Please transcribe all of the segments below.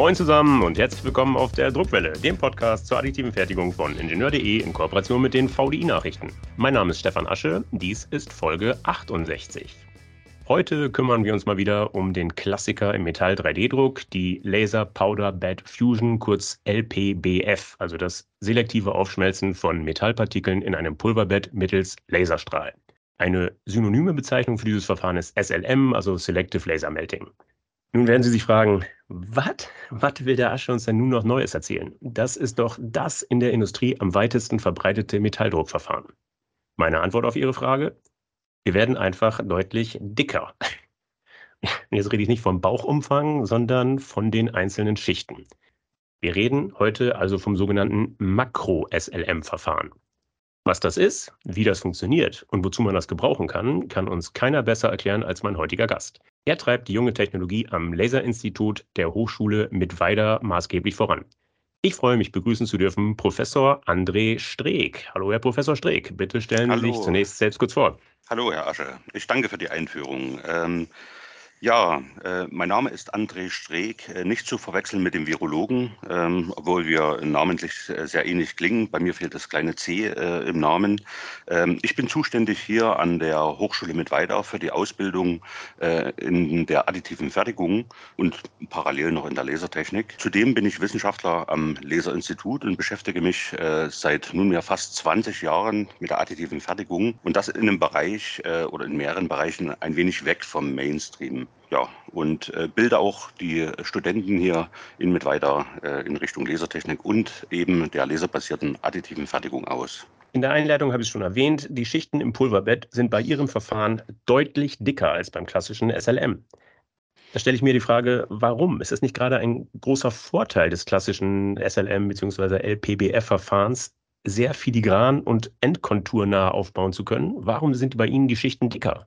Moin zusammen und herzlich willkommen auf der Druckwelle, dem Podcast zur additiven Fertigung von Ingenieur.de in Kooperation mit den VDI-Nachrichten. Mein Name ist Stefan Asche, dies ist Folge 68. Heute kümmern wir uns mal wieder um den Klassiker im Metall-3D-Druck, die Laser Powder Bed Fusion, kurz LPBF, also das selektive Aufschmelzen von Metallpartikeln in einem Pulverbett mittels Laserstrahl. Eine synonyme Bezeichnung für dieses Verfahren ist SLM, also Selective Laser Melting. Nun werden Sie sich fragen, was? Was will der Asche uns denn nun noch Neues erzählen? Das ist doch das in der Industrie am weitesten verbreitete Metalldruckverfahren. Meine Antwort auf Ihre Frage? Wir werden einfach deutlich dicker. Jetzt rede ich nicht vom Bauchumfang, sondern von den einzelnen Schichten. Wir reden heute also vom sogenannten Makro-SLM-Verfahren. Was das ist, wie das funktioniert und wozu man das gebrauchen kann, kann uns keiner besser erklären als mein heutiger Gast. Er treibt die junge Technologie am Laserinstitut der Hochschule Mittweida maßgeblich voran. Ich freue mich, begrüßen zu dürfen Professor André Streeck. Hallo, Herr Professor Streeck. Bitte stellen Sie sich zunächst selbst kurz vor. Hallo, Herr Asche. Ich danke für die Einführung. Ähm, ja, äh, mein Name ist André Streeck, äh, nicht zu verwechseln mit dem Virologen, ähm, obwohl wir namentlich äh, sehr ähnlich klingen. Bei mir fehlt das kleine C äh, im Namen. Ähm, ich bin zuständig hier an der Hochschule Mittweida für die Ausbildung äh, in der additiven Fertigung und parallel noch in der Lasertechnik. Zudem bin ich Wissenschaftler am Laserinstitut und beschäftige mich äh, seit nunmehr fast 20 Jahren mit der additiven Fertigung und das in einem Bereich oder in mehreren Bereichen ein wenig weg vom Mainstream ja, und äh, bilde auch die Studenten hier in mit weiter äh, in Richtung Lasertechnik und eben der laserbasierten additiven Fertigung aus. In der Einleitung habe ich es schon erwähnt, die Schichten im Pulverbett sind bei Ihrem Verfahren deutlich dicker als beim klassischen SLM. Da stelle ich mir die Frage, warum? Ist das nicht gerade ein großer Vorteil des klassischen SLM bzw. LPBF-Verfahrens, sehr filigran und endkonturnah aufbauen zu können? Warum sind bei Ihnen die Schichten dicker?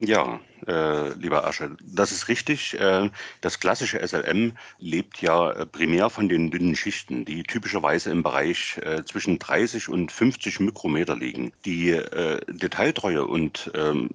Ja, äh, lieber Asche, das ist richtig. Äh, das klassische SLM lebt ja äh, primär von den dünnen Schichten, die typischerweise im Bereich äh, zwischen 30 und 50 Mikrometer liegen. Die äh, Detailtreue und ähm,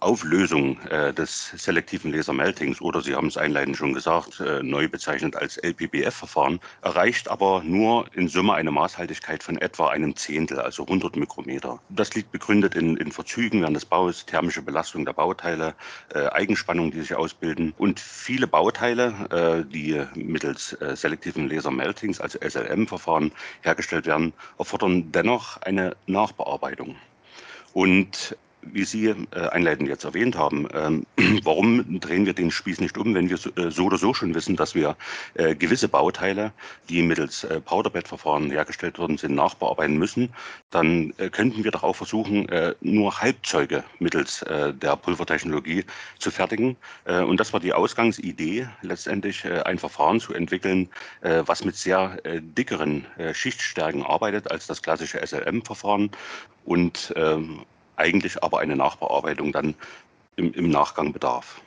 Auflösung äh, des selektiven Lasermeltings oder Sie haben es einleitend schon gesagt, neu bezeichnet als LPBF-Verfahren, erreicht aber nur in Summe eine Maßhaltigkeit von etwa einem Zehntel, also 100 Mikrometer. Das liegt begründet in, in Verzügen während des Baus, thermische Belastung der Bau Bauteile, äh, Eigenspannungen, die sich ausbilden. Und viele Bauteile, äh, die mittels äh, selektiven Laser-Meltings, also SLM-Verfahren, hergestellt werden, erfordern dennoch eine Nachbearbeitung. Und wie Sie äh, einleitend jetzt erwähnt haben, ähm, warum drehen wir den Spieß nicht um, wenn wir so, äh, oder so schon wissen, dass wir äh, gewisse Bauteile, die mittels Powderbed-Verfahren hergestellt worden sind, nachbearbeiten müssen, dann könnten wir doch auch versuchen, nur Halbzeuge mittels der Pulvertechnologie zu fertigen. Und das war die Ausgangsidee, letztendlich ein Verfahren zu entwickeln, was mit sehr dickeren Schichtstärken arbeitet als das klassische SLM-Verfahren und ähm, eigentlich aber eine Nachbearbeitung dann im, im Nachgang bedarf.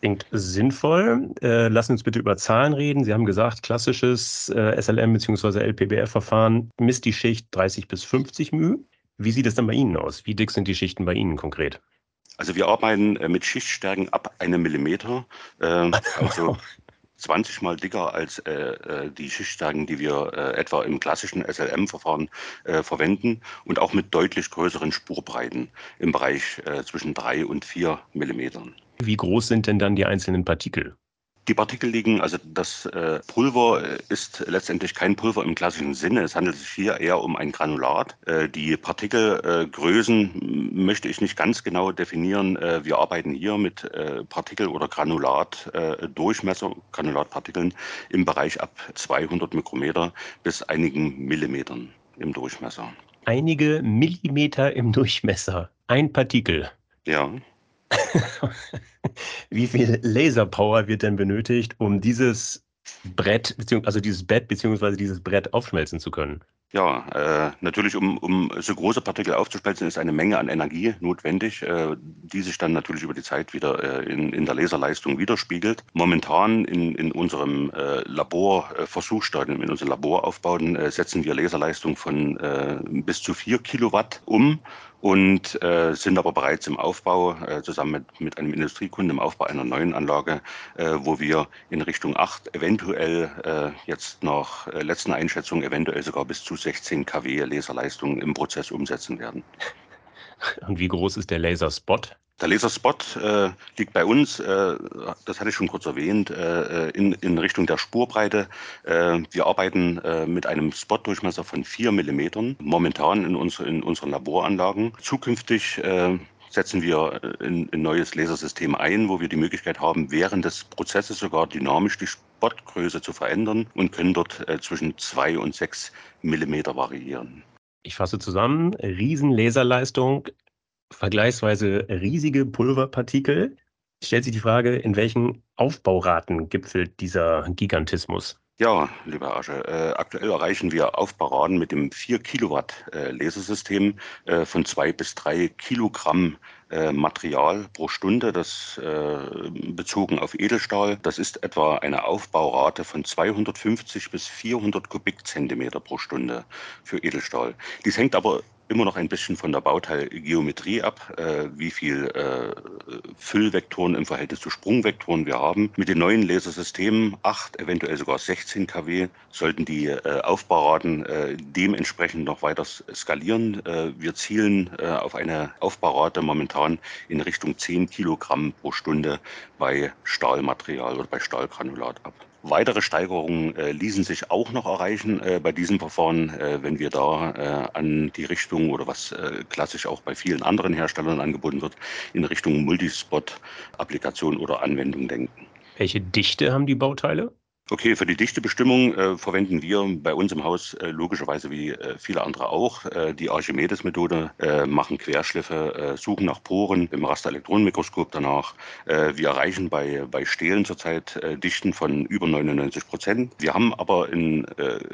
Klingt sinnvoll. Äh, lassen uns bitte über Zahlen reden. Sie haben gesagt, klassisches äh, SLM bzw. LPBF-Verfahren misst die Schicht 30 bis 50 μ. Wie sieht es dann bei Ihnen aus? Wie dick sind die Schichten bei Ihnen konkret? Also wir arbeiten äh, mit Schichtstärken ab einem Millimeter. Äh, also 20 mal dicker als äh, äh, die Schichtstärken, die wir äh, etwa im klassischen SLM-Verfahren äh, verwenden und auch mit deutlich größeren Spurbreiten im Bereich äh, zwischen 3 und 4 Millimetern. Wie groß sind denn dann die einzelnen Partikel? Die Partikel liegen, also das äh, Pulver ist letztendlich kein Pulver im klassischen Sinne. Es handelt sich hier eher um ein Granulat. Äh, die Partikelgrößen möchte ich nicht ganz genau definieren. Äh, wir arbeiten hier mit äh, Partikel- oder Granulatdurchmesser, Granulatpartikeln im Bereich ab 200 Mikrometer bis einigen Millimetern im Durchmesser. Einige Millimeter im Durchmesser. Ein Partikel. Ja. Wie viel Laserpower wird denn benötigt, um dieses Brett, also dieses Bett beziehungsweise dieses Brett aufschmelzen zu können? Ja, äh, natürlich, um, um so große Partikel aufzuspalten, ist eine Menge an Energie notwendig, äh, die sich dann natürlich über die Zeit wieder äh, in, in der Laserleistung widerspiegelt. Momentan in, in unserem äh, Laborversuchsstadium, in unseren Laboraufbauten, äh, setzen wir Laserleistung von äh, bis zu vier Kilowatt um und äh, sind aber bereits im Aufbau äh, zusammen mit, mit einem Industriekunden im Aufbau einer neuen Anlage, äh, wo wir in Richtung 8 eventuell äh, jetzt nach äh, letzten Einschätzungen eventuell sogar bis zu 16 kW Laserleistung im Prozess umsetzen werden. Und wie groß ist der Laserspot? Der Laserspot äh, liegt bei uns, äh, das hatte ich schon kurz erwähnt, äh, in, in Richtung der Spurbreite. Äh, wir arbeiten äh, mit einem Spot-Durchmesser von 4 mm momentan in, unsere, in unseren Laboranlagen. Zukünftig äh, setzen wir ein, ein neues Lasersystem ein, wo wir die Möglichkeit haben, während des Prozesses sogar dynamisch die Spotgröße zu verändern und können dort zwischen 2 und 6 mm variieren. Ich fasse zusammen, Riesenlaserleistung, vergleichsweise riesige Pulverpartikel. Stellt sich die Frage, in welchen Aufbauraten gipfelt dieser Gigantismus? Ja, lieber Asche, äh, aktuell erreichen wir Aufbauraten mit dem 4 Kilowatt äh, Lasersystem äh, von zwei bis drei Kilogramm äh, Material pro Stunde, das äh, bezogen auf Edelstahl. Das ist etwa eine Aufbaurate von 250 bis 400 Kubikzentimeter pro Stunde für Edelstahl. Dies hängt aber immer noch ein bisschen von der Bauteilgeometrie ab, äh, wie viel äh, Füllvektoren im Verhältnis zu Sprungvektoren wir haben. Mit den neuen Lasersystemen, 8, eventuell sogar 16 kW, sollten die äh, Aufbauraten äh, dementsprechend noch weiter skalieren. Äh, wir zielen äh, auf eine Aufbaurate momentan in Richtung 10 Kilogramm pro Stunde bei Stahlmaterial oder bei Stahlgranulat ab. Weitere Steigerungen äh, ließen sich auch noch erreichen äh, bei diesem Verfahren, äh, wenn wir da äh, an die Richtung oder was äh, klassisch auch bei vielen anderen Herstellern angeboten wird, in Richtung Multispot-Applikation oder Anwendung denken. Welche Dichte haben die Bauteile? Okay, für die Dichtebestimmung äh, verwenden wir bei uns im Haus äh, logischerweise wie äh, viele andere auch äh, die Archimedes-Methode, äh, machen Querschliffe, äh, suchen nach Poren im Rasterelektronenmikroskop danach. wir erreichen bei, bei Stehlen zurzeit Dichten von über 99 Prozent. Wir haben aber in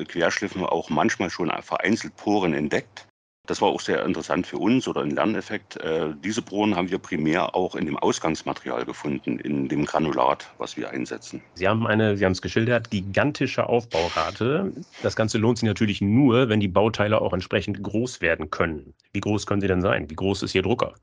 Querschliffen auch manchmal schon vereinzelt Poren entdeckt. Das war auch sehr interessant für uns oder ein Lerneffekt. Äh, diese Bohren haben wir primär auch in dem Ausgangsmaterial gefunden, in dem Granulat, was wir einsetzen. Sie haben eine, Sie haben es geschildert, gigantische Aufbaurate. Das Ganze lohnt sich natürlich nur, wenn die Bauteile auch entsprechend groß werden können. Wie groß können sie denn sein? Wie groß ist Ihr Drucker?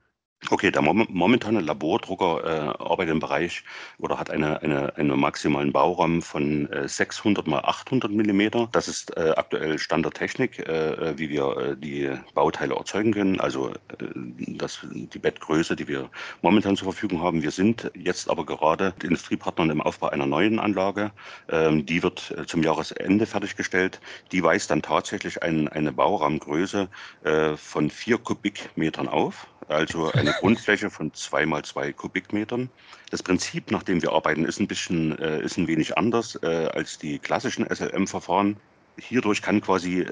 Okay, der momentane Labordrucker äh, arbeitet im Bereich oder hat eine, eine, einen maximalen Bauraum von äh, 600 mal 800 Millimeter. Das ist äh, aktuell Standardtechnik, äh, äh, wie wir äh, die Bauteile erzeugen können. Also das, die Bettgröße, die wir momentan zur Verfügung haben. Wir sind jetzt aber gerade mit Industriepartnern im Aufbau einer neuen Anlage. Ähm, die wird zum Jahresende fertiggestellt. Die weist dann tatsächlich ein, eine Bauraumgröße von vier Kubikmetern auf also eine Grundfläche von zwei mal zwei Kubikmetern. Das Prinzip, nach dem wir arbeiten, ist ein bisschen, äh, ist ein wenig anders äh, als die klassischen SLM-Verfahren. Hierdurch kann quasi äh,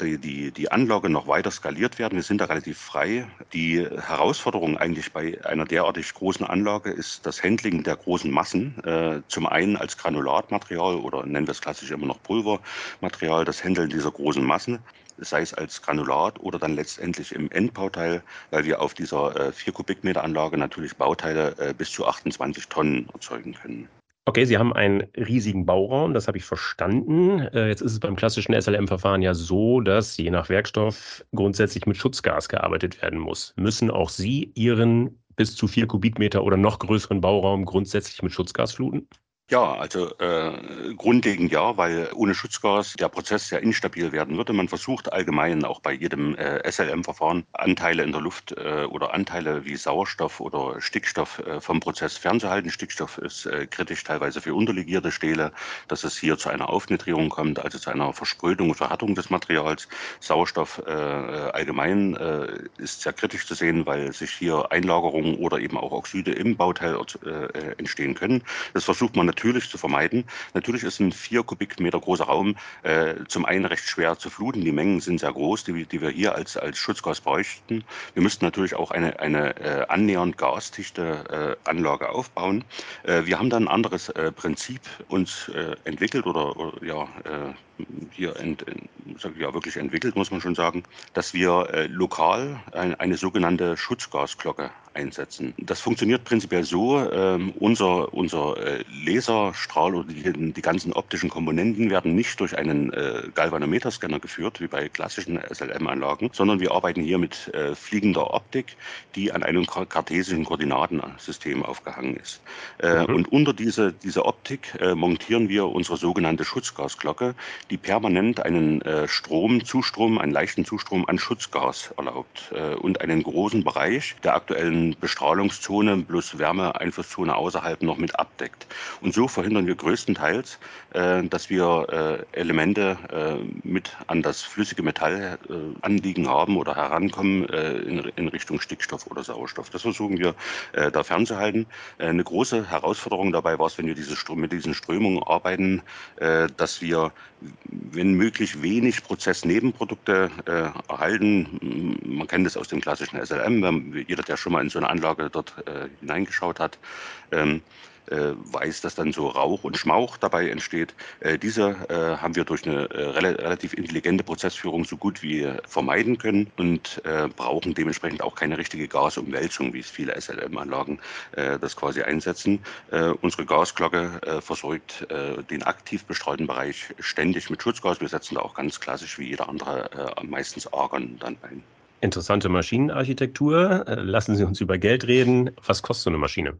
die, die, die Anlage noch weiter skaliert werden. Wir sind da relativ frei. Die Herausforderung eigentlich bei einer derartig großen Anlage ist das Handling der großen Massen. Äh, zum einen als Granulatmaterial oder nennen wir es klassisch immer noch Pulvermaterial, das Handeln dieser großen Massen sei es als Granulat oder dann letztendlich im Endbauteil, weil wir auf dieser äh, 4 Kubikmeter Anlage natürlich Bauteile äh, bis zu 28 Tonnen erzeugen können. Okay, Sie haben einen riesigen Bauraum, das habe ich verstanden. Äh, jetzt ist es beim klassischen SLM-Verfahren ja so, dass je nach Werkstoff grundsätzlich mit Schutzgas gearbeitet werden muss. Müssen auch Sie Ihren bis zu 4 Kubikmeter oder noch größeren Bauraum grundsätzlich mit Schutzgas fluten? Ja, also äh, grundlegend ja, weil ohne Schutzgas der Prozess sehr instabil werden würde. Man versucht allgemein auch bei jedem äh, SLM-Verfahren Anteile in der Luft äh, oder Anteile wie Sauerstoff oder Stickstoff äh, vom Prozess fernzuhalten. Stickstoff ist äh, kritisch teilweise für unterlegierte Stähle, dass es hier zu einer Aufnitrierung kommt, also zu einer Versprödung und Verhärtung des Materials. Sauerstoff äh, allgemein äh, ist sehr kritisch zu sehen, weil sich hier Einlagerungen oder eben auch Oxide im Bauteil äh, entstehen können. Das versucht man natürlich natürlich zu vermeiden. Natürlich ist ein vier Kubikmeter großer Raum äh, zum einen recht schwer zu fluten. Die Mengen sind sehr groß, die, die wir hier als, als Schutzgas bräuchten. Wir müssten natürlich auch eine, eine äh, annähernd gasdichte äh, Anlage aufbauen. Äh, wir haben dann ein anderes äh, Prinzip uns äh, entwickelt oder, oder ja, hier ent, ja, wirklich entwickelt, muss man schon sagen, dass wir äh, lokal ein, eine sogenannte Schutzgasglocke einsetzen. Das funktioniert prinzipiell so, äh, unser, unser äh, Laserstrahl oder die, die, ganzen optischen Komponenten werden nicht durch einen äh, Galvanometerscanner geführt, wie bei klassischen SLM-Anlagen, sondern wir arbeiten hier mit äh, fliegender Optik, die an einem kartesischen Koordinatensystem aufgehangen ist. Äh, mhm. Und unter diese, diese Optik montieren wir unsere sogenannte Schutzgasglocke, die permanent einen Strom, Zustrom, einen leichten Zustrom an Schutzgas erlaubt und einen großen Bereich der aktuellen Bestrahlungszone plus Wärmeeinflusszone außerhalb noch mit abdeckt. Und so verhindern wir größtenteils, äh, dass wir äh, Elemente äh, mit an das flüssige Metall äh, anliegen haben oder herankommen äh, in, in, Richtung Stickstoff oder Sauerstoff. Das versuchen wir äh, da fernzuhalten. eine große Herausforderung dabei war es, wenn wir diese, mit diesen Strömungen arbeiten, dass wir, wenn möglich, wenig Prozessnebenprodukte erhalten. Man kennt das aus dem klassischen SLM. Jeder, der schon mal in so eine Anlage dort äh, hineingeschaut hat, ähm, äh, weiß, dass dann so Rauch und Schmauch dabei entsteht. Äh, diese äh, haben wir durch eine äh, rel relativ intelligente Prozessführung so gut wie vermeiden können und äh, brauchen dementsprechend auch keine richtige Gasumwälzung, wie es viele SLM-Anlagen das quasi einsetzen. unsere Gasglocke versorgt den aktiv bestreuten Bereich ständig mit Schutzgas. Wir setzen da auch ganz klassisch wie jeder andere meistens Argon dann ein. Interessante Maschinenarchitektur. Äh, lassen Sie uns über Geld reden. Was kostet so eine Maschine?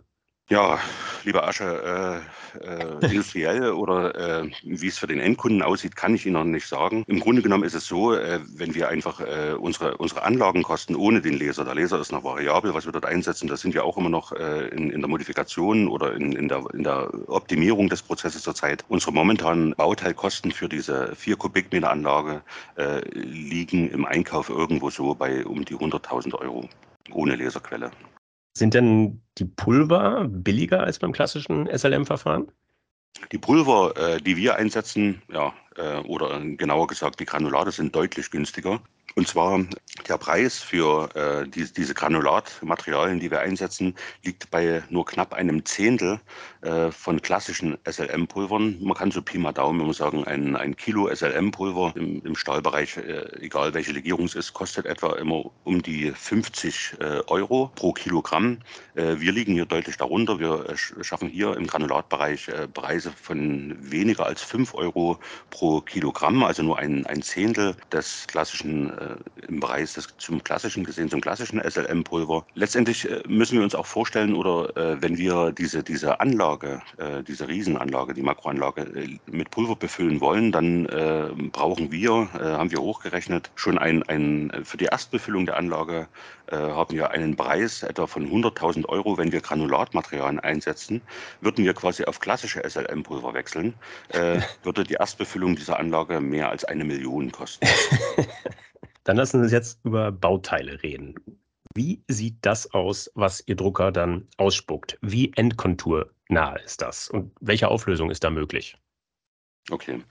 Ja, lieber Asche, äh, äh, industriell oder äh, wie es für den Endkunden aussieht, kann ich Ihnen noch nicht sagen. Im Grunde genommen ist es so, äh, wenn wir einfach äh, unsere, unsere Anlagenkosten ohne den Laser, der Laser ist noch variabel, was wir dort einsetzen, das sind wir auch immer noch äh, in, in der Modifikation oder in, in, der, in der Optimierung des Prozesses zurzeit. Unsere momentanen Bauteilkosten für diese 4 Kubikmeter Anlage äh, liegen im Einkauf irgendwo so bei um die 100.000 Euro ohne Laserquelle. Sind denn die Pulver billiger als beim klassischen SLM-Verfahren? Die Pulver, äh, die wir einsetzen, ja, äh, oder genauer gesagt die Granulate sind deutlich günstiger. Und zwar der Preis für äh, die, diese Granulatmaterialien, die wir einsetzen, liegt bei nur knapp einem Zehntel äh, von klassischen SLM-Pulvern. Man kann so Pi mal Daumen immer sagen, ein, ein Kilo SLM-Pulver im, im Stahlbereich, äh, egal welche Legierung es ist, kostet etwa immer um die 50 äh, Euro pro Kilogramm. Äh, wir liegen hier deutlich darunter. Wir äh, schaffen hier im Granulatbereich Preise von weniger als 5 Euro pro Kilogramm, also nur ein, ein Zehntel des klassischen äh, im Bereich des zum klassischen gesehen, zum klassischen SLM-Pulver. Letztendlich äh, müssen wir uns auch vorstellen, oder äh, wenn wir diese, diese Anlage, diese Riesenanlage, die Makroanlage mit Pulver befüllen wollen, dann brauchen wir, haben wir hochgerechnet, schon ein, ein für die Erstbefüllung der Anlage haben wir einen Preis etwa von 100.000 Euro, wenn wir Granulatmaterialien einsetzen. Würden wir quasi auf klassische SLM-Pulver wechseln, würde die Erstbefüllung dieser Anlage mehr als eine Million kosten. Dann lassen Sie uns jetzt über Bauteile reden. Wie sieht das aus, was Ihr Drucker dann ausspuckt? Wie endkonturnah ist das? Und welche Auflösung ist da möglich? Okay.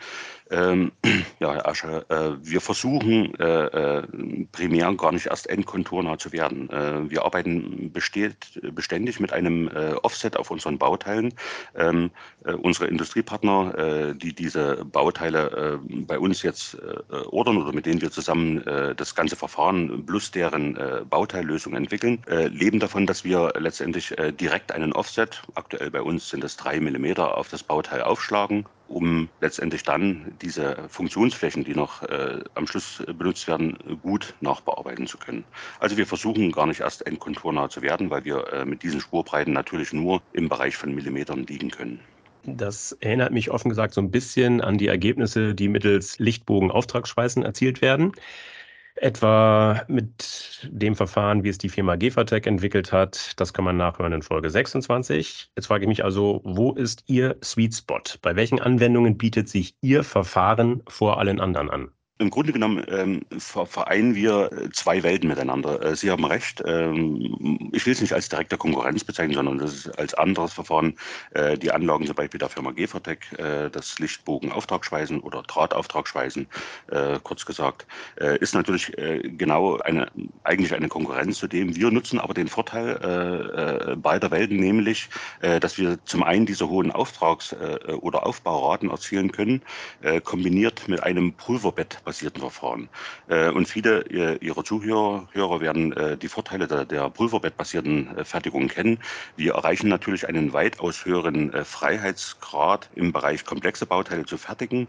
Ähm, ja, Herr Ascher, äh, wir versuchen äh, äh, primär gar nicht erst endkonturnah zu werden. Äh, wir arbeiten besteht, beständig mit einem äh, Offset auf unseren Bauteilen. Ähm, äh, unsere Industriepartner, die diese Bauteile bei uns jetzt ordern oder mit denen wir zusammen das ganze Verfahren plus deren Bauteillösung entwickeln, leben davon, dass wir letztendlich direkt einen Offset, aktuell bei uns sind es drei Millimeter, auf das Bauteil aufschlagen um letztendlich dann diese Funktionsflächen, die noch äh, am Schluss benutzt werden, gut nachbearbeiten zu können. Also wir versuchen gar nicht erst endkonturnah zu werden, weil wir äh, mit diesen Spurbreiten natürlich nur im Bereich von Millimetern liegen können. Das erinnert mich offen gesagt so ein bisschen an die Ergebnisse, die mittels Lichtbogen-Auftragsschweißen erzielt werden etwa mit dem Verfahren, wie es die Firma Gefatec entwickelt hat. Das kann man nachhören in Folge 26. Jetzt frage ich mich also, wo ist Ihr Sweet Spot? Bei welchen Anwendungen bietet sich Ihr Verfahren vor allen anderen an? Im Grunde genommen ähm, vereinen wir zwei Welten miteinander. Äh, Sie haben recht. Ähm, ich will es nicht als direkte Konkurrenz bezeichnen, sondern das ist als anderes Verfahren. Äh, die Anlagen zum Beispiel der Firma Gefertec, äh, das Lichtbogen-Auftragsschweißen oder Draht-Auftragsschweißen, äh, kurz gesagt, äh, ist natürlich äh, genau eine, eigentlich eine Konkurrenz zu dem. Wir nutzen aber den Vorteil beider Welten, nämlich, dass wir zum einen diese hohen Auftrags- oder Aufbauraten erzielen können, kombiniert mit einem Pulverbett basierten Verfahren. Äh, und viele äh, Ihrer Zuhörer Hörer werden äh, die Vorteile der, der pulverbettbasierten Fertigung kennen. Wir erreichen natürlich einen weitaus höheren Freiheitsgrad im Bereich komplexe Bauteile zu fertigen,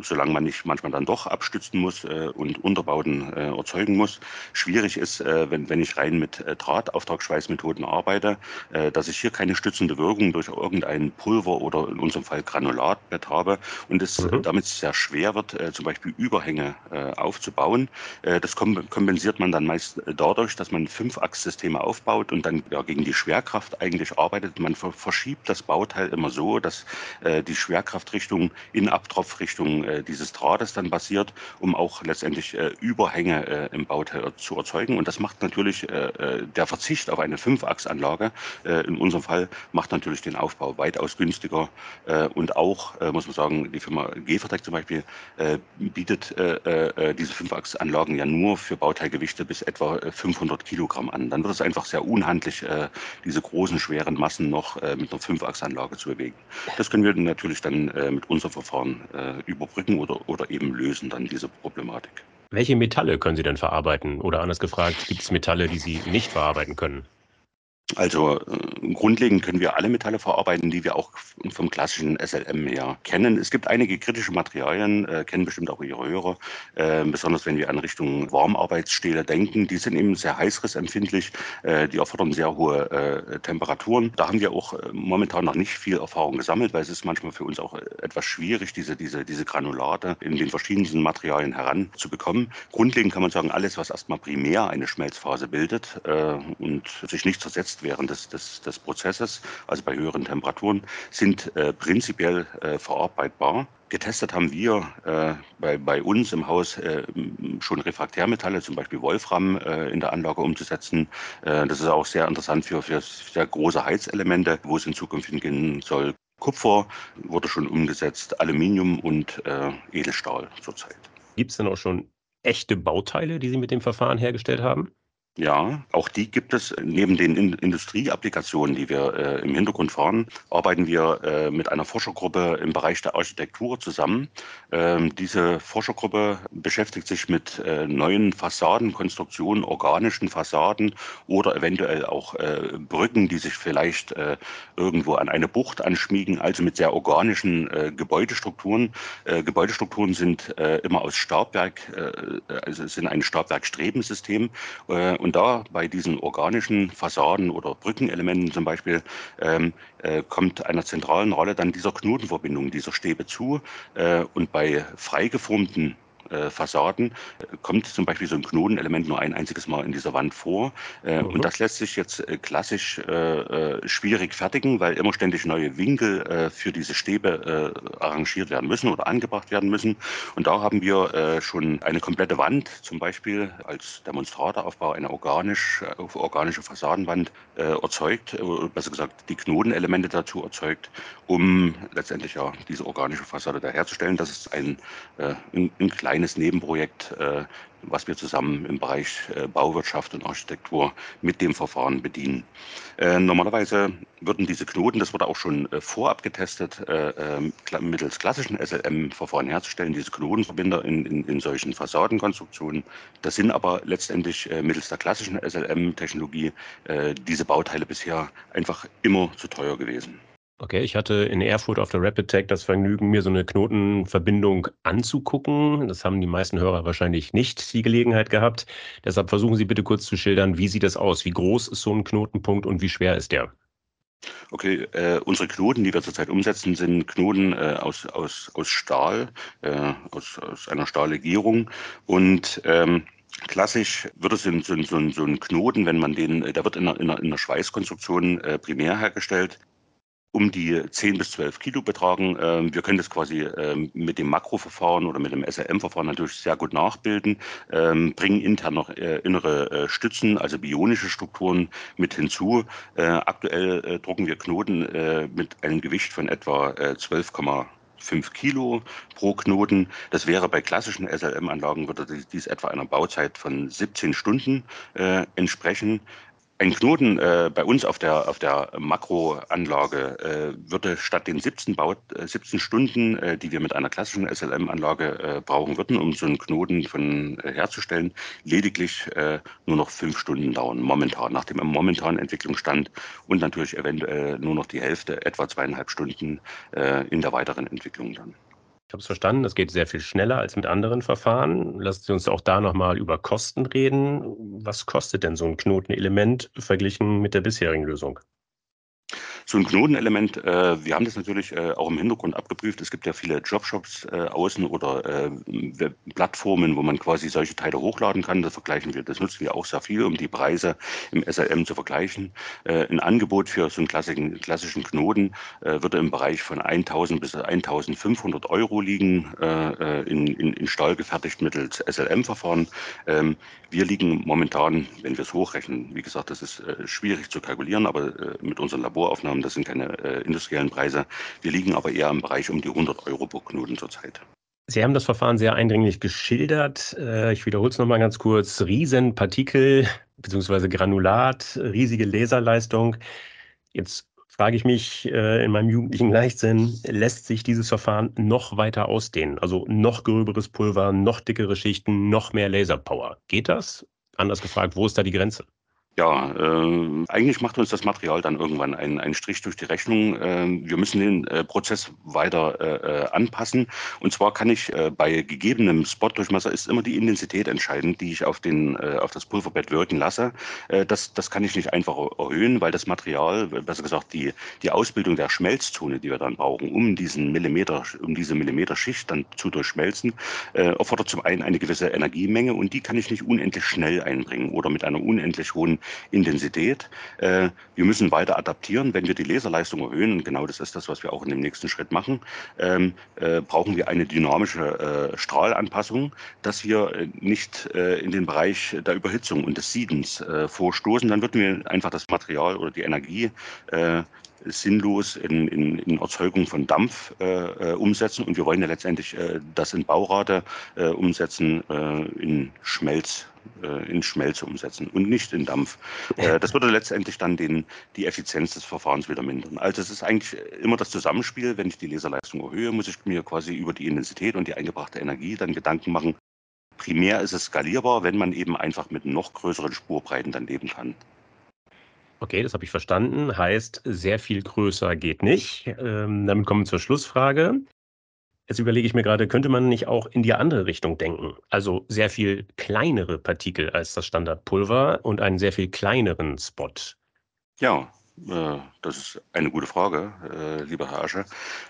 solange man nicht manchmal dann doch abstützen muss und Unterbauten erzeugen muss. Schwierig ist, wenn, wenn ich rein mit Draht-Auftragsschweißmethoden arbeite, dass ich hier keine stützende Wirkung durch irgendein Pulver oder in unserem Fall Granulatbett habe und es mhm. damit sehr schwer wird, zum Beispiel über Überhänge äh, aufzubauen. Äh, das kompensiert man dann meist dadurch, dass man Fünfachssysteme aufbaut und dann ja, gegen die Schwerkraft eigentlich arbeitet. Man verschiebt das Bauteil immer so, dass äh, die Schwerkraftrichtung in Abtropfrichtung dieses Drahtes dann basiert, um auch letztendlich Überhänge im Bauteil zu erzeugen. Und das macht natürlich der Verzicht auf eine Fünfachsanlage, in unserem Fall, macht natürlich den Aufbau weitaus günstiger. Und auch, muss man sagen, die Firma Gefertec zum Beispiel bietet äh, äh, diese Fünfachsanlagen ja nur für Bauteilgewichte bis etwa 500 äh, Kilogramm an. Dann wird es einfach sehr unhandlich, äh, diese großen, schweren Massen noch äh, mit einer Fünfachsanlage zu bewegen. Das können wir natürlich dann äh, mit unserem Verfahren überbrücken oder, oder eben lösen dann diese Problematik. Welche Metalle können Sie denn verarbeiten? Oder anders gefragt, gibt es Metalle, die Sie nicht verarbeiten können? Also äh, grundlegend können wir alle Metalle verarbeiten, die wir auch vom klassischen SLM her kennen. Es gibt einige kritische Materialien, äh, kennen bestimmt auch Ihre Hörer, äh, besonders wenn wir an Richtung Warmarbeitsstähle denken. Die sind eben sehr heißrissempfindlich, äh, die erfordern sehr hohe äh, Temperaturen. Da haben wir auch momentan noch nicht viel Erfahrung gesammelt, weil es ist manchmal für uns auch etwas schwierig, diese, diese, diese Granulate in den verschiedensten Materialien heranzubekommen. Grundlegend kann man sagen, alles, was erstmal primär eine Schmelzphase bildet und sich nicht zersetzt, jetzt während des, des, des Prozesses, also bei höheren Temperaturen, sind äh, prinzipiell äh, verarbeitbar. Getestet haben wir äh, bei, bei uns im Haus äh, schon Refraktärmetalle, zum Beispiel Wolfram, äh, in der Anlage umzusetzen. Äh, das ist auch sehr interessant für, für sehr große Heizelemente, wo es in Zukunft hingehen soll. Kupfer wurde schon umgesetzt, Aluminium und äh, Edelstahl zurzeit. Gibt es denn auch schon echte Bauteile, die Sie mit dem Verfahren hergestellt haben? Ja, auch die gibt es. Neben den In Industrieapplikationen, die wir äh, im Hintergrund fahren, arbeiten wir äh, mit einer Forschergruppe im Bereich der Architektur zusammen. Ähm, diese Forschergruppe beschäftigt sich mit äh, neuen Fassadenkonstruktionen, organischen Fassaden oder eventuell auch äh, Brücken, die sich vielleicht äh, irgendwo an eine Bucht anschmiegen, also mit sehr organischen äh, Gebäudestrukturen. Gebäudestrukturen sind immer aus Stabwerk, also sind ein Stabwerkstrebensystem. Und und da bei diesen organischen Fassaden oder Brückenelementen zum Beispiel ähm, äh, kommt einer zentralen Rolle dann dieser Knotenverbindung, dieser Stäbe zu. Äh, und bei freigeformten äh, Fassaden äh, kommt zum Beispiel so ein Knotenelement nur ein einziges Mal in dieser Wand vor. Äh, mhm. Und das lässt sich jetzt äh, klassisch äh, äh, schwierig fertigen, weil immer ständig neue Winkel für diese Stäbe arrangiert werden müssen oder angebracht werden müssen. Und da haben wir schon eine komplette Wand, zum Beispiel als Demonstrateraufbau, eine organisch, organische Fassadenwand erzeugt, besser gesagt die Knotenelemente dazu erzeugt, um letztendlich ja diese organische Fassade da herzustellen. Das ist ein, ein, ein kleines kleines Nebenprojekt, äh, was wir zusammen im Bereich äh, Bauwirtschaft und Architektur mit dem Verfahren bedienen. Äh, normalerweise würden diese Knoten, das wurde auch schon vorab getestet, ähm, mittels klassischen SLM-Verfahren herzustellen, diese Knotenverbinder in, in, in, solchen Fassadenkonstruktionen. Das sind aber letztendlich mittels der klassischen SLM-Technologie diese Bauteile bisher einfach immer zu teuer gewesen. Okay, ich hatte in Erfurt auf der Rapid Tech das Vergnügen, mir so eine Knotenverbindung anzugucken. Das haben die meisten Hörer wahrscheinlich nicht die Gelegenheit gehabt. Deshalb versuchen Sie bitte kurz zu schildern, wie sieht das aus? Wie groß ist so ein Knotenpunkt und wie schwer ist der? Okay, äh, unsere Knoten, die wir zurzeit umsetzen, sind Knoten äh, aus, aus, aus Stahl, äh, aus, aus einer Stahllegierung und ähm, Klassisch wird es in so, so, so ein Knoten, wenn man den, der wird in einer, in einer, in einer Schweißkonstruktion äh, primär hergestellt. Um die 10 bis 12 Kilo betragen. Ähm, wir können das quasi ähm, mit dem Makroverfahren oder mit dem SLM-Verfahren natürlich sehr gut nachbilden, ähm, bringen intern noch äh, innere äh, Stützen, also bionische Strukturen mit hinzu. Äh, aktuell drucken wir Knoten mit einem Gewicht von etwa 12,5 Kilo pro Knoten. Das wäre bei klassischen SLM-Anlagen, würde dies etwa einer Bauzeit von 17 Stunden äh, entsprechen. Ein Knoten äh, bei uns auf der, auf der Makroanlage äh, würde statt den 17, Baut, äh, 17 Stunden, äh, die wir mit einer klassischen SLM-Anlage äh, brauchen würden, um so einen Knoten von, äh, herzustellen, lediglich nur noch fünf Stunden dauern, momentan, nach dem momentanen Entwicklungsstand und natürlich eventuell nur noch die Hälfte, etwa zweieinhalb Stunden in der weiteren Entwicklung dann. Ich habe es verstanden, das geht sehr viel schneller als mit anderen Verfahren. Lassen Sie uns auch da nochmal über Kosten reden. Was kostet denn so ein Knotenelement verglichen mit der bisherigen Lösung? So ein Knotenelement, äh, wir haben das natürlich äh, auch im Hintergrund abgeprüft. Es gibt ja viele Jobshops äh, außen oder äh, Plattformen, wo man quasi solche Teile hochladen kann. Das vergleichen wir, das nutzen wir auch sehr viel, um die Preise im SLM zu vergleichen. Äh, ein Angebot für so einen klassischen, klassischen Knoten äh, würde im Bereich von 1000 bis 1500 Euro liegen, in, in, in Stahl gefertigt mittels SLM-Verfahren. Ähm, wir liegen momentan, wenn wir es hochrechnen, wie gesagt, das ist schwierig zu kalkulieren, aber mit unseren Laboraufnahmen haben. Das sind keine äh, industriellen Preise. Wir liegen aber eher im Bereich um die 100 Euro pro Knoten zurzeit. Sie haben das Verfahren sehr eindringlich geschildert. Äh, ich wiederhole es nochmal ganz kurz. Riesenpartikel bzw. Granulat, riesige Laserleistung. Jetzt frage ich mich äh, in meinem jugendlichen Leichtsinn, lässt sich dieses Verfahren noch weiter ausdehnen? Also noch gröberes Pulver, noch dickere Schichten, noch mehr Laserpower. Geht das? Anders gefragt, wo ist da die Grenze? Ja, äh, eigentlich macht uns das Material dann irgendwann einen, einen Strich durch die Rechnung. Äh, wir müssen den äh, Prozess weiter äh, äh, anpassen. Und zwar kann ich äh, bei gegebenem Spotdurchmesser ist immer die Intensität entscheidend, die ich auf, den, auf das Pulverbett wirken lasse. das, das kann ich nicht einfach erhöhen, weil das Material, besser gesagt die, die Ausbildung der Schmelzzone, die wir dann brauchen, um diesen Millimeter, um diese Millimeterschicht dann zu durchschmelzen, erfordert zum einen eine gewisse Energiemenge und die kann ich nicht unendlich schnell einbringen oder mit einer unendlich hohen Intensität. Äh, wir müssen weiter adaptieren. Wenn wir die Laserleistung erhöhen, und genau das ist das, was wir auch in dem nächsten Schritt machen, ähm, äh, brauchen wir eine dynamische äh, Strahlanpassung, dass wir nicht in den Bereich der Überhitzung und des Siedens vorstoßen. Dann würden wir einfach das Material oder die Energie sinnlos in, in, in Erzeugung von Dampf äh, umsetzen. Und wir wollen ja letztendlich äh, das in Baurate äh, umsetzen, in Schmelz äh, in Schmelze umsetzen und nicht in Dampf. Äh, das würde letztendlich dann den, die Effizienz des Verfahrens wieder mindern. Also es ist eigentlich immer das Zusammenspiel. Wenn ich die Laserleistung erhöhe, muss ich mir quasi über die Intensität und die eingebrachte Energie dann Gedanken machen. Primär ist es skalierbar, wenn man eben einfach mit noch größeren Spurbreiten dann leben kann. Okay, das habe ich verstanden. Heißt, sehr viel größer geht nicht. Ähm, damit kommen wir zur Schlussfrage. Jetzt überlege ich mir gerade, könnte man nicht auch in die andere Richtung denken? Also sehr viel kleinere Partikel als das Standardpulver und einen sehr viel kleineren Spot. Ja, äh, das ist eine gute Frage, äh, lieber Herr Asche.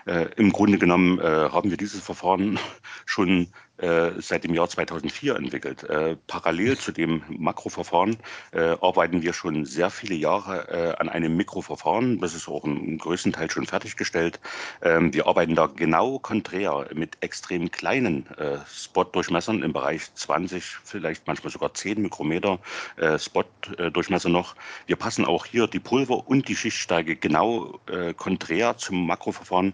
Äh, Im Grunde genommen haben wir dieses Verfahren schon seit dem Jahr 2004 entwickelt. Äh, parallel zu dem Makroverfahren äh, arbeiten wir schon sehr viele Jahre äh, an einem Mikroverfahren. Das ist auch im größten Teil schon fertiggestellt. Ähm, wir arbeiten da genau konträr mit extrem kleinen äh, Spot-Durchmessern im Bereich 20, vielleicht manchmal sogar 10 Mikrometer äh, Spot-Durchmesser noch. Wir passen auch hier die Pulver und die Schichtsteige genau konträr zum Makroverfahren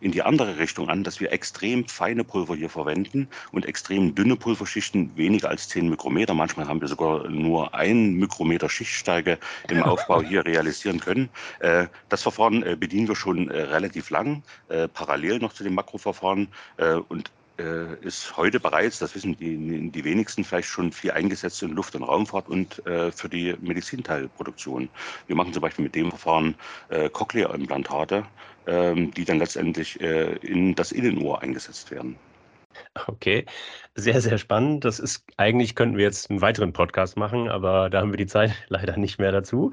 in die andere Richtung an, dass wir extrem feine Pulver hier verwenden Schichten und extrem dünne Pulverschichten, weniger als 10 Mikrometer. Manchmal haben wir sogar nur ein Mikrometer Schichtsteige im Aufbau hier realisieren können. Äh, das Verfahren äh, bedienen wir schon äh, relativ lang, parallel noch zu dem Makroverfahren und ist heute bereits, das wissen die, die wenigsten vielleicht schon viel eingesetzt in Luft- und Raumfahrt und äh, für die Medizinteilproduktion. Wir machen zum Beispiel mit dem Verfahren äh, Cochlea-Implantate, äh, die dann letztendlich äh, in das Innenohr eingesetzt werden. Okay, sehr, sehr spannend. Das ist eigentlich könnten wir jetzt einen weiteren Podcast machen, aber da haben wir die Zeit leider nicht mehr dazu.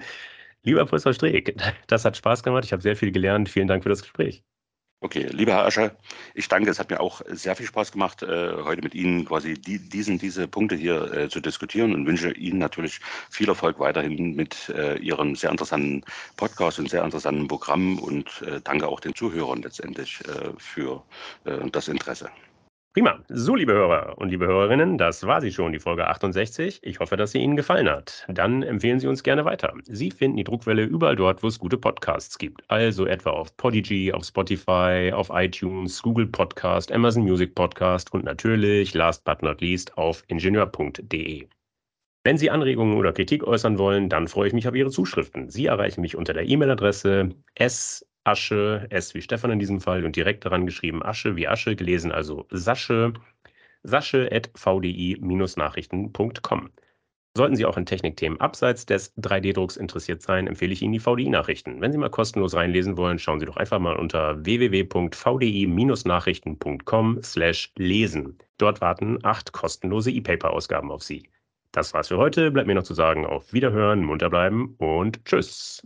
Lieber Professor Streeck, das hat Spaß gemacht. Ich habe sehr viel gelernt. Vielen Dank für das Gespräch. Okay, lieber Herr Ascher, ich danke. Es hat mir auch sehr viel Spaß gemacht, äh, heute mit Ihnen quasi die, diesen, diese Punkte hier äh, zu diskutieren und wünsche Ihnen natürlich viel Erfolg weiterhin mit äh, Ihrem sehr interessanten Podcast und sehr interessanten Programm und danke auch den Zuhörern letztendlich für das Interesse. Prima. So, liebe Hörer und liebe Hörerinnen, das war sie schon, die Folge 68. Ich hoffe, dass sie Ihnen gefallen hat. Dann empfehlen Sie uns gerne weiter. Sie finden die Druckwelle überall dort, wo es gute Podcasts gibt. Also etwa auf Podigy, auf Spotify, auf iTunes, Google Podcast, Amazon Music Podcast und natürlich, last but not least, auf ingenieur.de. Wenn Sie Anregungen oder Kritik äußern wollen, dann freue ich mich auf Ihre Zuschriften. Sie erreichen mich unter der E-Mail-Adresse s Asche, S wie Stefan in diesem Fall und direkt daran geschrieben Asche wie Asche, gelesen also Sasche, sasche.vdi-nachrichten.com. Sollten Sie auch in Technikthemen abseits des 3D-Drucks interessiert sein, empfehle ich Ihnen die VDI-Nachrichten. Wenn Sie mal kostenlos reinlesen wollen, schauen Sie doch einfach mal unter www.vdi-nachrichten.com slash lesen. Dort warten acht kostenlose E-Paper-Ausgaben auf Sie. Das war's für heute. Bleibt mir noch zu sagen, auf Wiederhören, munter bleiben und tschüss.